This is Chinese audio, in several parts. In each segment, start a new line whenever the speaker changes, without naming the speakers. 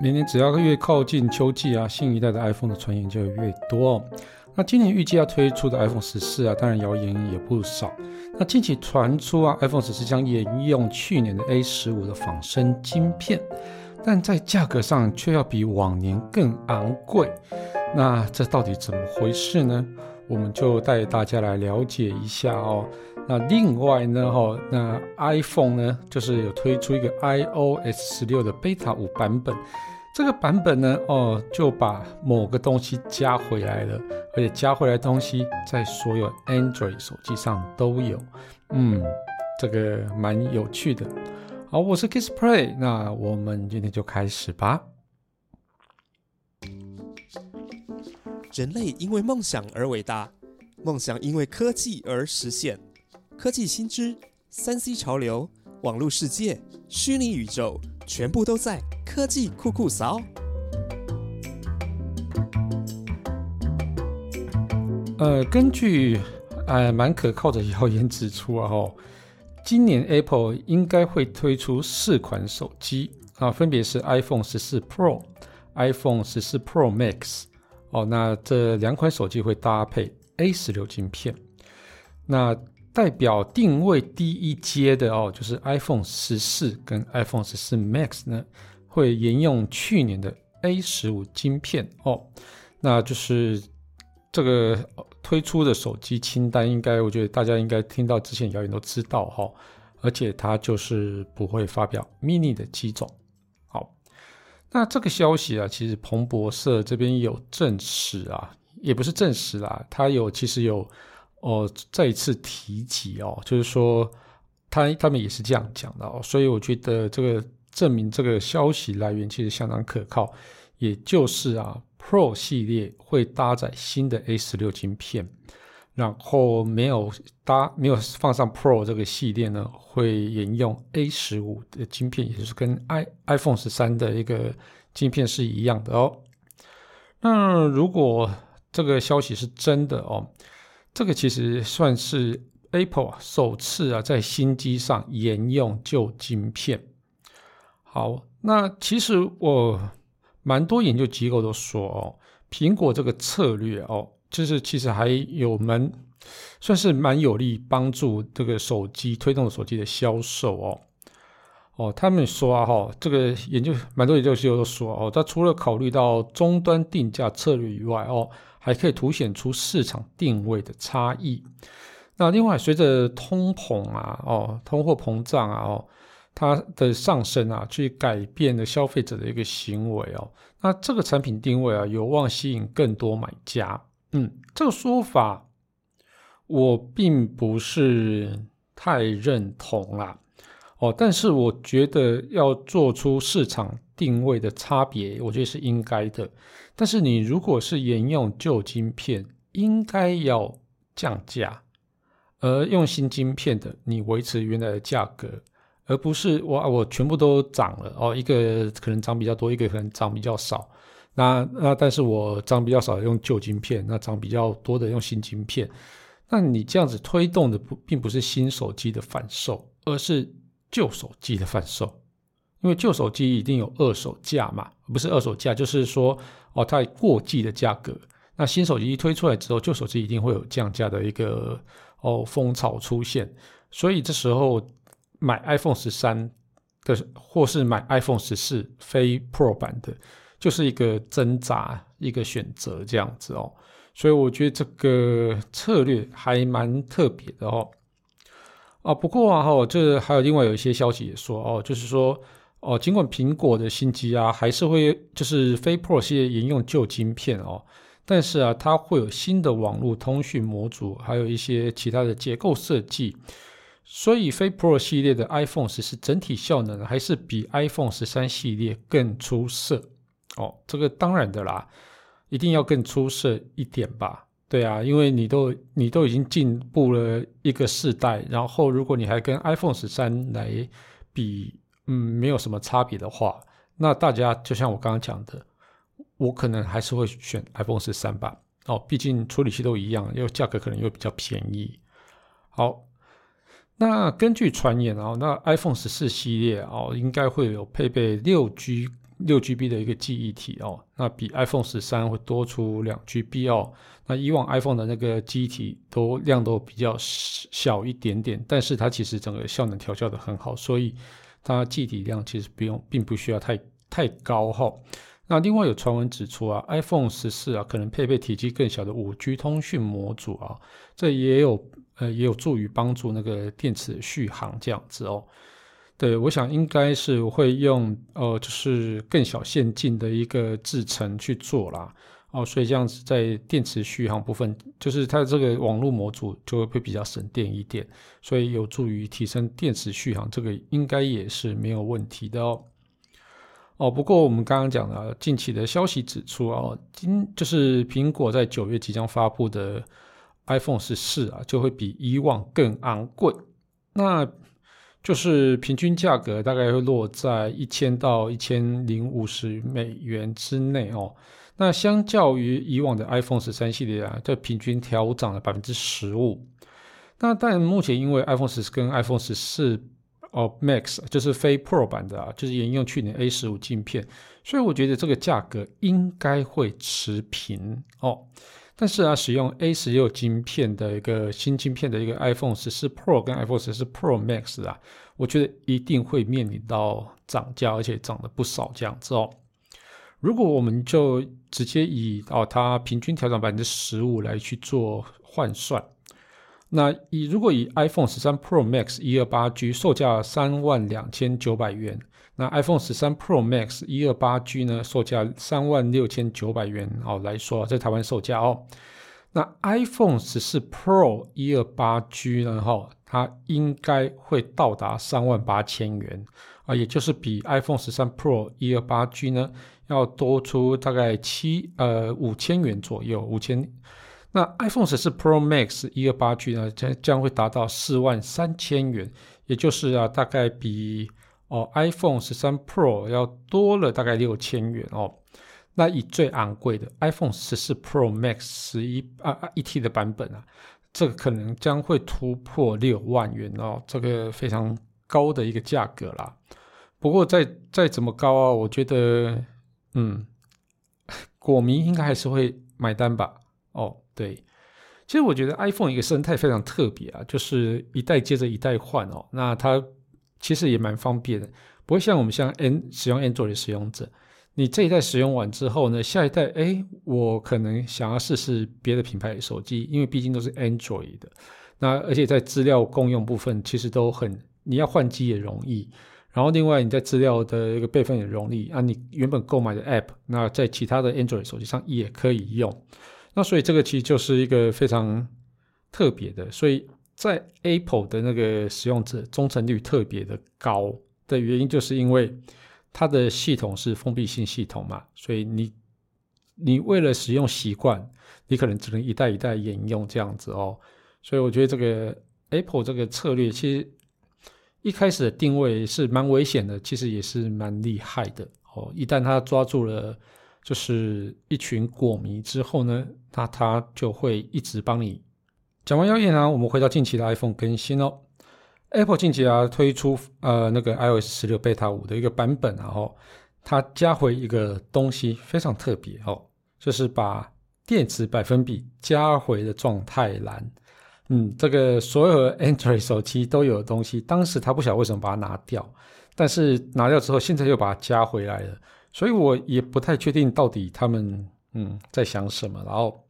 每年只要越靠近秋季啊，新一代的 iPhone 的传言就越多。哦那今年预计要推出的 iPhone 十四啊，当然谣言也不少。那近期传出啊，iPhone 十四将沿用去年的 A 十五的仿生晶片，但在价格上却要比往年更昂贵。那这到底怎么回事呢？我们就带大家来了解一下哦。那另外呢，哈，那 iPhone 呢，就是有推出一个 iOS 十六的 Beta 五版本。这个版本呢，哦，就把某个东西加回来了，而且加回来东西在所有 Android 手机上都有。嗯，这个蛮有趣的。好，我是 KissPlay，那我们今天就开始吧。
人类因为梦想而伟大，梦想因为科技而实现。科技新知、三 C 潮流、网络世界、虚拟宇宙，全部都在科技酷酷扫。
呃，根据呃蛮可靠的谣言指出啊，吼，今年 Apple 应该会推出四款手机啊，分别是 iPhone 十四 Pro、iPhone 十四 Pro Max。哦，那这两款手机会搭配 A 十六晶片。那代表定位第一阶的哦，就是 iPhone 十四跟 iPhone 十四 Max 呢，会沿用去年的 A 十五晶片哦。那就是这个推出的手机清单，应该我觉得大家应该听到之前谣言都知道哈。而且它就是不会发表 Mini 的机种。好，那这个消息啊，其实彭博社这边有证实啊，也不是证实啦，它有其实有。哦，再一次提及哦，就是说他他们也是这样讲的哦，所以我觉得这个证明这个消息来源其实相当可靠，也就是啊，Pro 系列会搭载新的 A 十六晶片，然后没有搭没有放上 Pro 这个系列呢，会沿用 A 十五的晶片，也就是跟 i iPhone 十三的一个晶片是一样的哦。那如果这个消息是真的哦。这个其实算是 Apple 首次啊在新机上沿用旧晶片。好，那其实我蛮多研究机构都说哦，苹果这个策略哦，就是其实还有蛮算是蛮有利帮助这个手机推动手机的销售哦。哦，他们说啊哈，这个研究蛮多研究机构都说哦，它除了考虑到终端定价策略以外哦。还可以凸显出市场定位的差异。那另外，随着通膨啊，哦，通货膨胀啊，哦，它的上升啊，去改变了消费者的一个行为哦。那这个产品定位啊，有望吸引更多买家。嗯，这个说法我并不是太认同啦。哦，但是我觉得要做出市场定位的差别，我觉得是应该的。但是你如果是沿用旧晶片，应该要降价；而用新晶片的，你维持原来的价格，而不是我我全部都涨了哦。一个可能涨比较多，一个可能涨比较少。那那但是我涨比较少用旧晶片，那涨比较多的用新晶片。那你这样子推动的不并不是新手机的反售，而是旧手机的贩售，因为旧手机一定有二手价嘛，不是二手价，就是说哦，它过季的价格。那新手机一推出来之后，旧手机一定会有降价的一个哦风潮出现。所以这时候买 iPhone 十三的，或是买 iPhone 十四非 Pro 版的，就是一个挣扎，一个选择这样子哦。所以我觉得这个策略还蛮特别的哦。啊，不过啊，哈，这还有另外有一些消息也说，哦，就是说，哦，尽管苹果的新机啊，还是会就是非 Pro 系列沿用旧晶片哦，但是啊，它会有新的网络通讯模组，还有一些其他的结构设计，所以非 Pro 系列的 iPhone 十四整体效能还是比 iPhone 十三系列更出色哦，这个当然的啦，一定要更出色一点吧。对啊，因为你都你都已经进步了一个世代，然后如果你还跟 iPhone 十三来比，嗯，没有什么差别的话，那大家就像我刚刚讲的，我可能还是会选 iPhone 十三吧。哦，毕竟处理器都一样，又价格可能又比较便宜。好，那根据传言哦，那 iPhone 十四系列哦，应该会有配备六 G 六 GB 的一个记忆体哦，那比 iPhone 十三会多出两 GB 哦。那以往 iPhone 的那个记忆体都量都比较小一点点，但是它其实整个效能调教的很好，所以它记忆体量其实不用，并不需要太太高哈。那另外有传闻指出啊，iPhone 十四啊可能配备体积更小的五 G 通讯模组啊，这也有呃也有助于帮助那个电池续航这样子哦。对，我想应该是会用呃，就是更小线径的一个制程去做啦，哦，所以这样子在电池续航部分，就是它这个网络模组就会比较省电一点，所以有助于提升电池续航，这个应该也是没有问题的哦。哦，不过我们刚刚讲了，近期的消息指出哦，今就是苹果在九月即将发布的 iPhone 十四啊，就会比以往更昂贵，那。就是平均价格大概会落在一千到一千零五十美元之内哦。那相较于以往的 iPhone 十三系列啊，这平均调涨了百分之十五。那但目前因为 iPhone 十跟 iPhone 十四哦 Max 就是非 Pro 版的啊，就是沿用去年 A 十五镜片，所以我觉得这个价格应该会持平哦。但是啊，使用 A 十六晶片的一个新晶片的一个 iPhone 十四 Pro 跟 iPhone 十四 Pro Max 啊，我觉得一定会面临到涨价，而且涨了不少这样子哦。如果我们就直接以哦它平均调整百分之十五来去做换算，那以如果以 iPhone 十三 Pro Max 一二八 G 售价三万两千九百元。那 iPhone 十三 Pro Max 一二八 G 呢，售价三万六千九百元哦，来说在台湾售价哦。那 iPhone 十四 Pro 一二八 G 呢，哈，它应该会到达三万八千元啊，也就是比 iPhone 十三 Pro 一二八 G 呢要多出大概七呃五千元左右，五千。那 iPhone 十四 Pro Max 一二八 G 呢，将将会达到四万三千元，也就是啊，大概比。哦，iPhone 十三 Pro 要多了大概六千元哦。那以最昂贵的 iPhone 十四 Pro Max 十一啊啊一 T 的版本啊，这个可能将会突破六万元哦，这个非常高的一个价格啦。不过再再怎么高啊，我觉得嗯，果迷应该还是会买单吧。哦，对，其实我觉得 iPhone 一个生态非常特别啊，就是一代接着一代换哦，那它。其实也蛮方便的，不会像我们像 N 使用 Android 使用者，你这一代使用完之后呢，下一代哎，我可能想要试试别的品牌手机，因为毕竟都是 Android 的，那而且在资料共用部分其实都很，你要换机也容易，然后另外你在资料的一个备份也容易啊，你原本购买的 App，那在其他的 Android 手机上也可以用，那所以这个其实就是一个非常特别的，所以。在 Apple 的那个使用者忠诚率特别的高的原因，就是因为它的系统是封闭性系统嘛，所以你你为了使用习惯，你可能只能一代一代沿用这样子哦。所以我觉得这个 Apple 这个策略其实一开始的定位是蛮危险的，其实也是蛮厉害的哦。一旦他抓住了就是一群果迷之后呢，那他就会一直帮你。讲完谣言啊，我们回到近期的 iPhone 更新哦。Apple 近期啊推出呃那个 iOS 十六 Beta 五的一个版本，然后它加回一个东西非常特别哦，就是把电池百分比加回的状态栏。嗯，这个所有 Android 手机都有的东西，当时他不晓得为什么把它拿掉，但是拿掉之后，现在又把它加回来了，所以我也不太确定到底他们嗯在想什么，然后。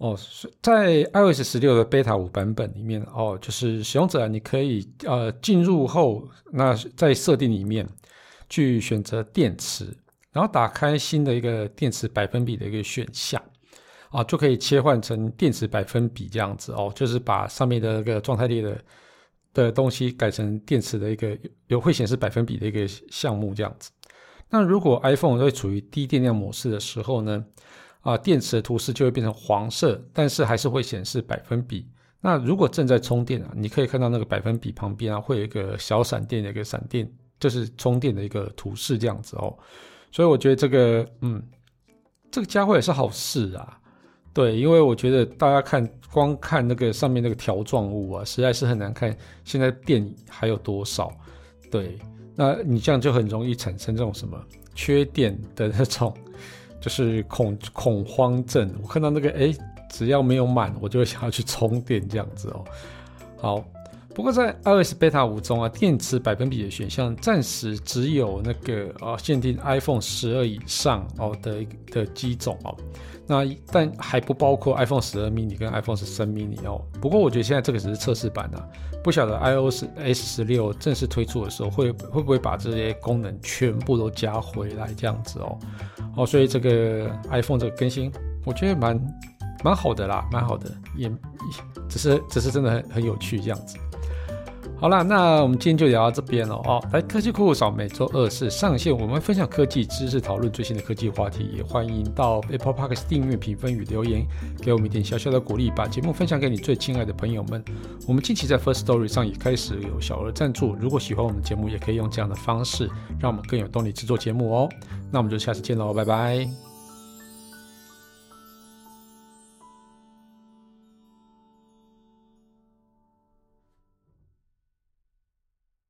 哦，在 iOS 十六的 Beta 五版本里面，哦，就是使用者你可以呃进入后，那在设定里面去选择电池，然后打开新的一个电池百分比的一个选项，啊，就可以切换成电池百分比这样子哦，就是把上面的那个状态列的的东西改成电池的一个有会显示百分比的一个项目这样子。那如果 iPhone 会处于低电量模式的时候呢？啊，电池的图示就会变成黄色，但是还是会显示百分比。那如果正在充电啊，你可以看到那个百分比旁边啊，会有一个小闪电的一个闪电，就是充电的一个图示这样子哦。所以我觉得这个，嗯，这个加会也是好事啊。对，因为我觉得大家看光看那个上面那个条状物啊，实在是很难看。现在电还有多少？对，那你这样就很容易产生这种什么？缺点的那种，就是恐恐慌症。我看到那个，哎，只要没有满，我就会想要去充电这样子哦。好。不过在 iOS Beta 五中啊，电池百分比的选项暂时只有那个啊限定 iPhone 十二以上哦的的机种哦，那但还不包括 iPhone 十二 mini 跟 iPhone 十三 mini 哦。不过我觉得现在这个只是测试版啊，不晓得 iOS S 十六正式推出的时候会会不会把这些功能全部都加回来这样子哦。哦，所以这个 iPhone 这个更新，我觉得蛮蛮好的啦，蛮好的，也只是只是真的很很有趣这样子。好了，那我们今天就聊到这边了哦。来，科技酷扫每周二是上线，我们分享科技知识，讨论最新的科技话题，也欢迎到 Apple Park 订阅、评分与留言，给我们一点小小的鼓励，把节目分享给你最亲爱的朋友们。我们近期在 First Story 上也开始有小额赞助，如果喜欢我们节目，也可以用这样的方式，让我们更有动力制作节目哦。那我们就下次见喽，拜拜。